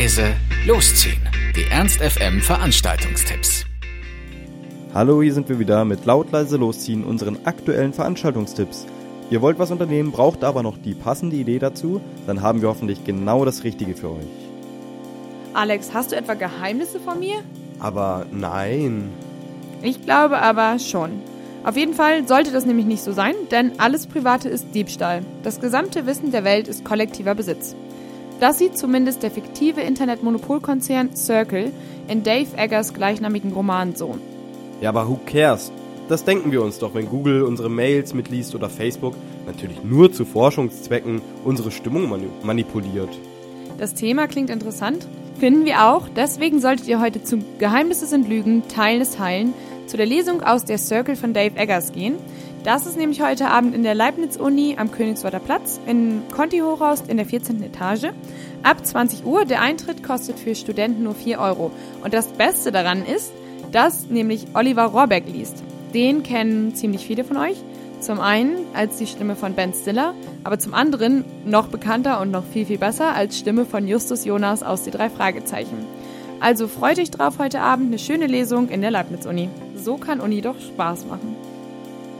leise, losziehen. Die Ernst FM Veranstaltungstipps. Hallo, hier sind wir wieder mit laut leise losziehen unseren aktuellen Veranstaltungstipps. Ihr wollt was unternehmen, braucht aber noch die passende Idee dazu, dann haben wir hoffentlich genau das Richtige für euch. Alex, hast du etwa Geheimnisse von mir? Aber nein. Ich glaube aber schon. Auf jeden Fall sollte das nämlich nicht so sein, denn alles Private ist Diebstahl. Das gesamte Wissen der Welt ist kollektiver Besitz. Das sieht zumindest der fiktive Internetmonopolkonzern Circle in Dave Eggers gleichnamigen Roman so. Ja, aber who cares? Das denken wir uns doch, wenn Google unsere Mails mitliest oder Facebook natürlich nur zu Forschungszwecken unsere Stimmung manipuliert. Das Thema klingt interessant. Finden wir auch. Deswegen solltet ihr heute zu Geheimnisse sind Lügen, Teilen ist Heilen zu der Lesung aus der Circle von Dave Eggers gehen. Das ist nämlich heute Abend in der Leibniz-Uni am Königsworter Platz in Conti-Hochhaus in der 14. Etage. Ab 20 Uhr. Der Eintritt kostet für Studenten nur 4 Euro. Und das Beste daran ist, dass nämlich Oliver Rohrbeck liest. Den kennen ziemlich viele von euch. Zum einen als die Stimme von Ben Stiller, aber zum anderen noch bekannter und noch viel, viel besser als Stimme von Justus Jonas aus die drei Fragezeichen. Also freut euch drauf heute Abend eine schöne Lesung in der Leibniz-Uni. So kann Uni doch Spaß machen.